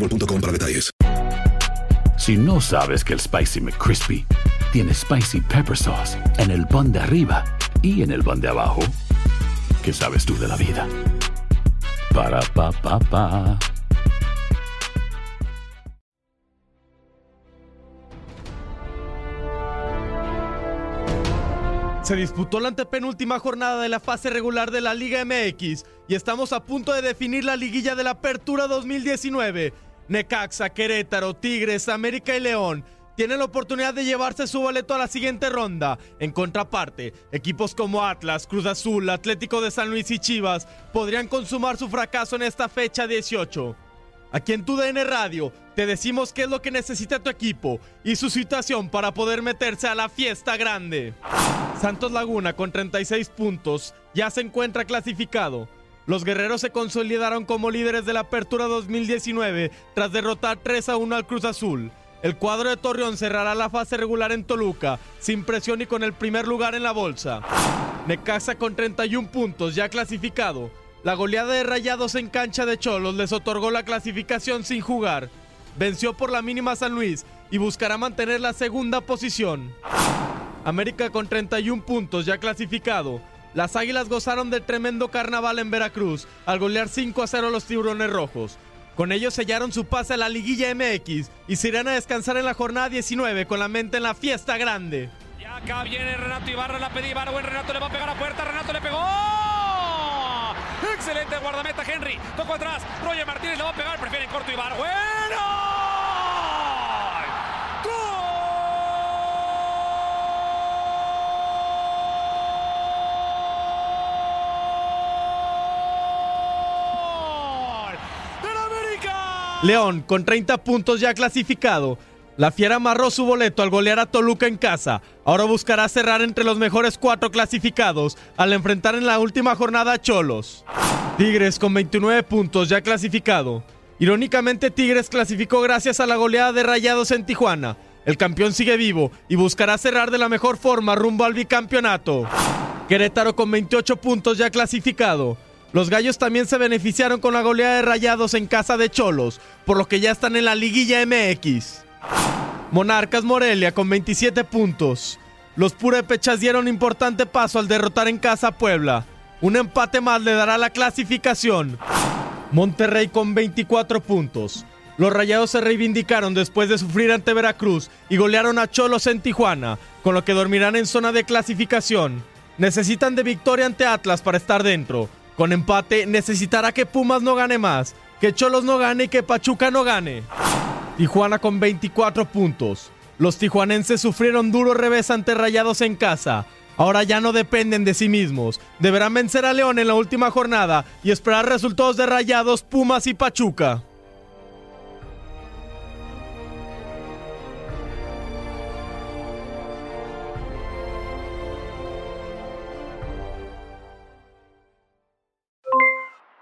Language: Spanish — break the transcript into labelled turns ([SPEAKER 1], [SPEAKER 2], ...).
[SPEAKER 1] boostmobile.com para detalles.
[SPEAKER 2] Si no sabes que el Spicy McCrispy tiene Spicy Pepper Sauce en el pan de arriba y en el pan de abajo, ¿qué sabes tú de la vida? Para, pa, pa, pa.
[SPEAKER 3] Se disputó la antepenúltima jornada de la fase regular de la Liga MX y estamos a punto de definir la liguilla de la Apertura 2019. Necaxa, Querétaro, Tigres, América y León tienen la oportunidad de llevarse su boleto a la siguiente ronda. En contraparte, equipos como Atlas, Cruz Azul, Atlético de San Luis y Chivas podrían consumar su fracaso en esta fecha 18. Aquí en tu DN Radio te decimos qué es lo que necesita tu equipo y su situación para poder meterse a la fiesta grande. Santos Laguna con 36 puntos ya se encuentra clasificado. Los guerreros se consolidaron como líderes de la Apertura 2019 tras derrotar 3 a 1 al Cruz Azul. El cuadro de Torreón cerrará la fase regular en Toluca, sin presión y con el primer lugar en la bolsa. Necaxa con 31 puntos ya clasificado. La goleada de Rayados en cancha de Cholos les otorgó la clasificación sin jugar. Venció por la mínima San Luis y buscará mantener la segunda posición. América con 31 puntos ya clasificado. Las Águilas gozaron de tremendo carnaval en Veracruz al golear 5 a 0 a los Tiburones Rojos. Con ellos sellaron su pase a la liguilla MX y se irán a descansar en la jornada 19 con la mente en la fiesta grande.
[SPEAKER 4] Y acá viene Renato Ibarra, la pedí Ibarra, buen Renato le va a pegar a puerta, Renato le pegó. Excelente guardameta Henry, tocó atrás, Roger Martínez le va a pegar, prefiere en corto Ibarra. Bueno.
[SPEAKER 3] León, con 30 puntos ya clasificado. La Fiera amarró su boleto al golear a Toluca en casa. Ahora buscará cerrar entre los mejores cuatro clasificados al enfrentar en la última jornada a Cholos. Tigres con 29 puntos ya clasificado. Irónicamente Tigres clasificó gracias a la goleada de Rayados en Tijuana. El campeón sigue vivo y buscará cerrar de la mejor forma rumbo al bicampeonato. Querétaro con 28 puntos ya clasificado. Los gallos también se beneficiaron con la goleada de Rayados en casa de Cholos, por lo que ya están en la liguilla MX. Monarcas Morelia con 27 puntos. Los purépechas dieron importante paso al derrotar en casa a Puebla. Un empate más le dará la clasificación. Monterrey con 24 puntos. Los Rayados se reivindicaron después de sufrir ante Veracruz y golearon a Cholos en Tijuana, con lo que dormirán en zona de clasificación. Necesitan de victoria ante Atlas para estar dentro. Con empate necesitará que Pumas no gane más, que Cholos no gane y que Pachuca no gane. Tijuana con 24 puntos. Los tijuanenses sufrieron duro revés ante Rayados en casa. Ahora ya no dependen de sí mismos. Deberán vencer a León en la última jornada y esperar resultados de Rayados, Pumas y Pachuca.